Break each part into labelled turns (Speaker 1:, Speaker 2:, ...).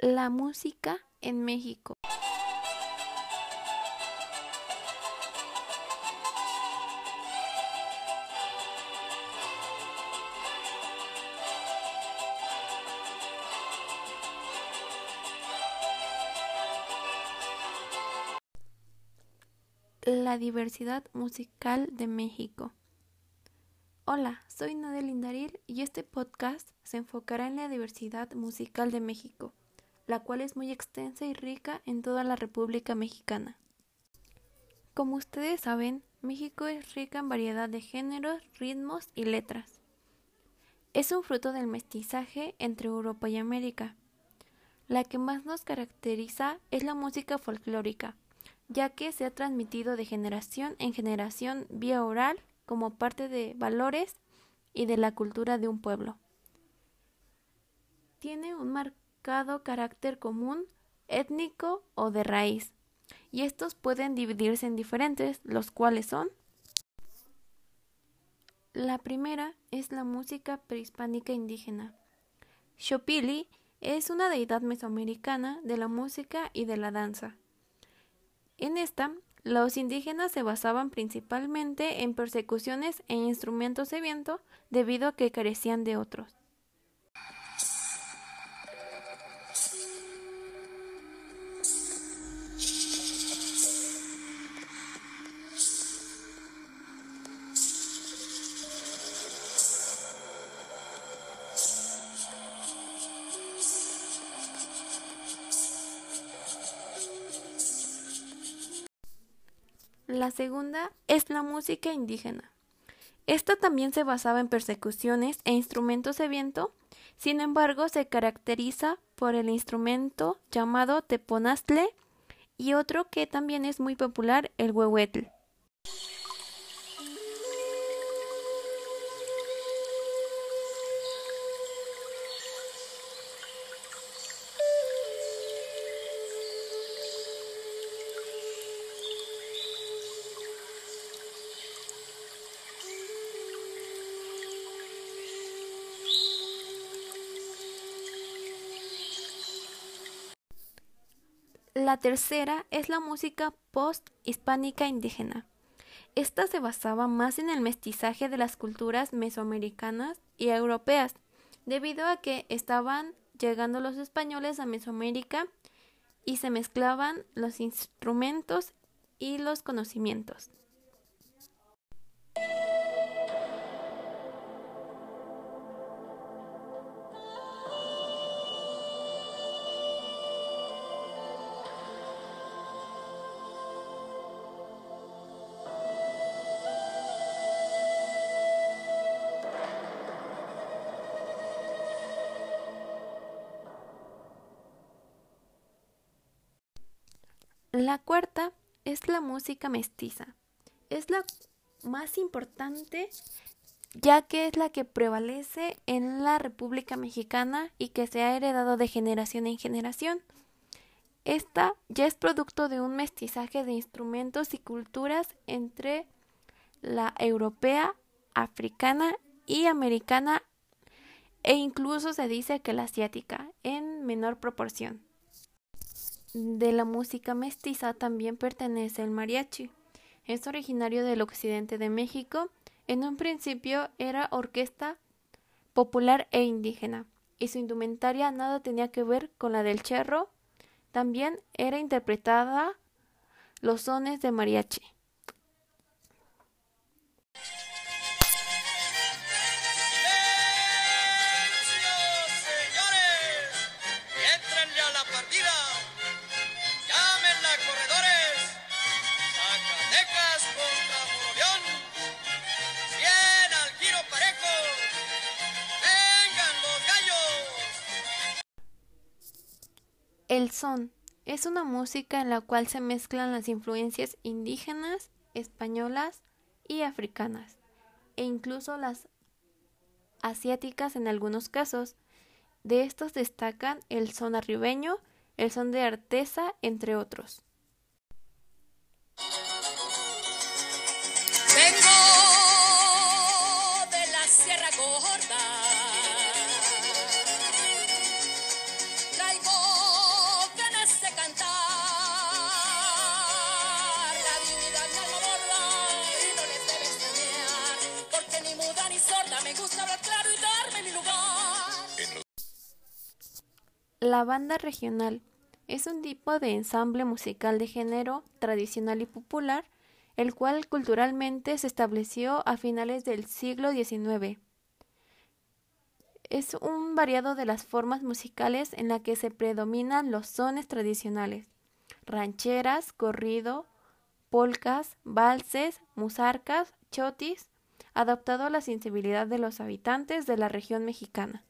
Speaker 1: La música en México. La diversidad musical de México. Hola, soy Nadia Lindaril y este podcast se enfocará en la diversidad musical de México, la cual es muy extensa y rica en toda la República Mexicana. Como ustedes saben, México es rica en variedad de géneros, ritmos y letras. Es un fruto del mestizaje entre Europa y América. La que más nos caracteriza es la música folclórica, ya que se ha transmitido de generación en generación vía oral como parte de valores y de la cultura de un pueblo. Tiene un marcado carácter común, étnico o de raíz, y estos pueden dividirse en diferentes, los cuales son la primera es la música prehispánica indígena. Xopili es una deidad mesoamericana de la música y de la danza. En esta, los indígenas se basaban principalmente en persecuciones e instrumentos de viento debido a que carecían de otros. La segunda es la música indígena. Esta también se basaba en persecuciones e instrumentos de viento, sin embargo se caracteriza por el instrumento llamado teponaztle y otro que también es muy popular, el huehuetl. La tercera es la música post-hispánica indígena. Esta se basaba más en el mestizaje de las culturas mesoamericanas y europeas, debido a que estaban llegando los españoles a Mesoamérica y se mezclaban los instrumentos y los conocimientos. La cuarta es la música mestiza. Es la más importante ya que es la que prevalece en la República Mexicana y que se ha heredado de generación en generación. Esta ya es producto de un mestizaje de instrumentos y culturas entre la europea, africana y americana e incluso se dice que la asiática en menor proporción de la música mestiza también pertenece el mariachi. Es originario del occidente de México. En un principio era orquesta popular e indígena, y su indumentaria nada tenía que ver con la del cherro. También era interpretada los sones de mariachi. El son es una música en la cual se mezclan las influencias indígenas, españolas y africanas, e incluso las asiáticas en algunos casos. De estos destacan el son arribeño, el son de artesa, entre otros.
Speaker 2: de la Sierra. Ni muda ni sorda me gusta hablar claro y darme mi lugar.
Speaker 1: La banda regional es un tipo de ensamble musical de género tradicional y popular, el cual culturalmente se estableció a finales del siglo XIX. Es un variado de las formas musicales en la que se predominan los sones tradicionales, rancheras, corrido, polcas, valses, musarcas, chotis, adaptado a la sensibilidad de los habitantes de la región mexicana.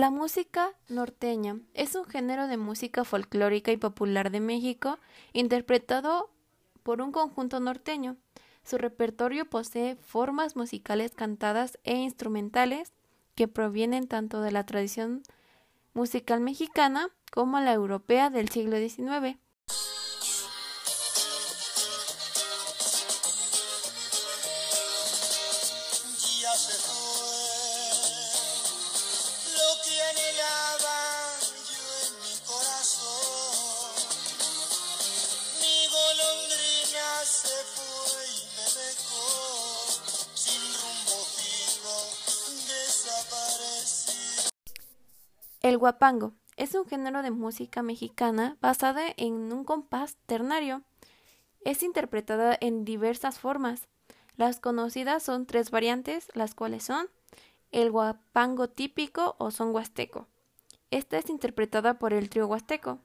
Speaker 1: La música norteña es un género de música folclórica y popular de México interpretado por un conjunto norteño. Su repertorio posee formas musicales cantadas e instrumentales que provienen tanto de la tradición musical mexicana como la europea del siglo XIX. El guapango es un género de música mexicana basada en un compás ternario. Es interpretada en diversas formas. Las conocidas son tres variantes, las cuales son el guapango típico o son huasteco. Esta es interpretada por el trío huasteco.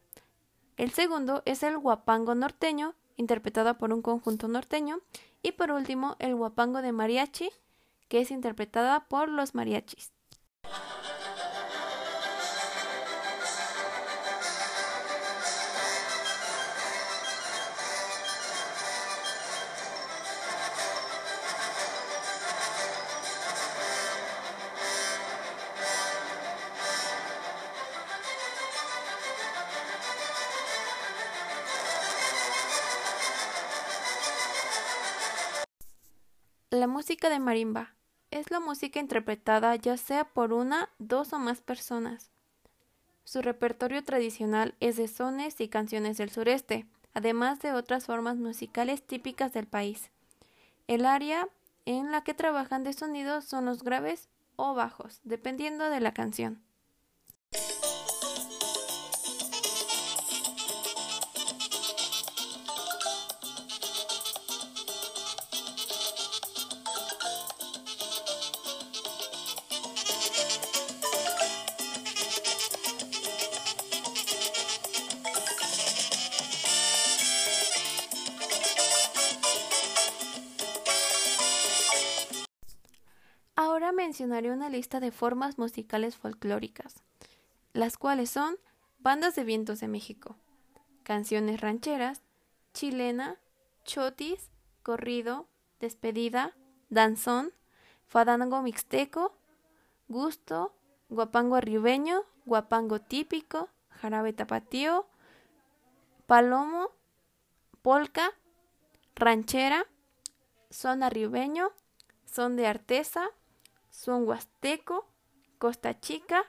Speaker 1: El segundo es el guapango norteño, interpretada por un conjunto norteño. Y por último, el guapango de mariachi, que es interpretada por los mariachis. La música de marimba es la música interpretada ya sea por una, dos o más personas. Su repertorio tradicional es de sones y canciones del sureste, además de otras formas musicales típicas del país. El área en la que trabajan de sonido son los graves o bajos, dependiendo de la canción. Mencionaré una lista de formas musicales folclóricas, las cuales son bandas de vientos de México, canciones rancheras, chilena, chotis, corrido, despedida, danzón, fadango mixteco, gusto, guapango arribeño, guapango típico, jarabe tapatío, palomo, polca, ranchera, son arribeño, son de artesa, son huasteco, costa chica,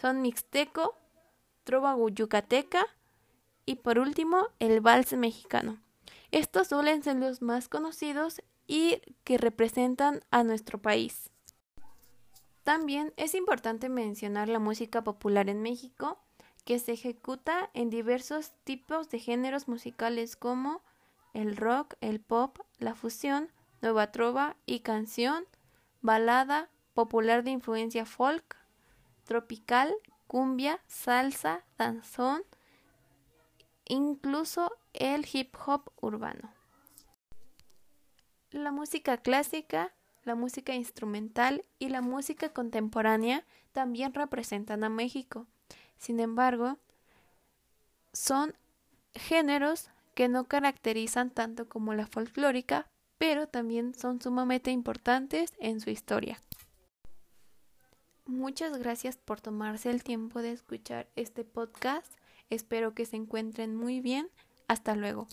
Speaker 1: son mixteco, trova yucateca y por último el vals mexicano. Estos suelen ser los más conocidos y que representan a nuestro país. También es importante mencionar la música popular en México, que se ejecuta en diversos tipos de géneros musicales como el rock, el pop, la fusión, nueva trova y canción, balada, popular de influencia folk, tropical, cumbia, salsa, danzón, incluso el hip hop urbano. La música clásica, la música instrumental y la música contemporánea también representan a México. Sin embargo, son géneros que no caracterizan tanto como la folclórica, pero también son sumamente importantes en su historia. Muchas gracias por tomarse el tiempo de escuchar este podcast. Espero que se encuentren muy bien. Hasta luego.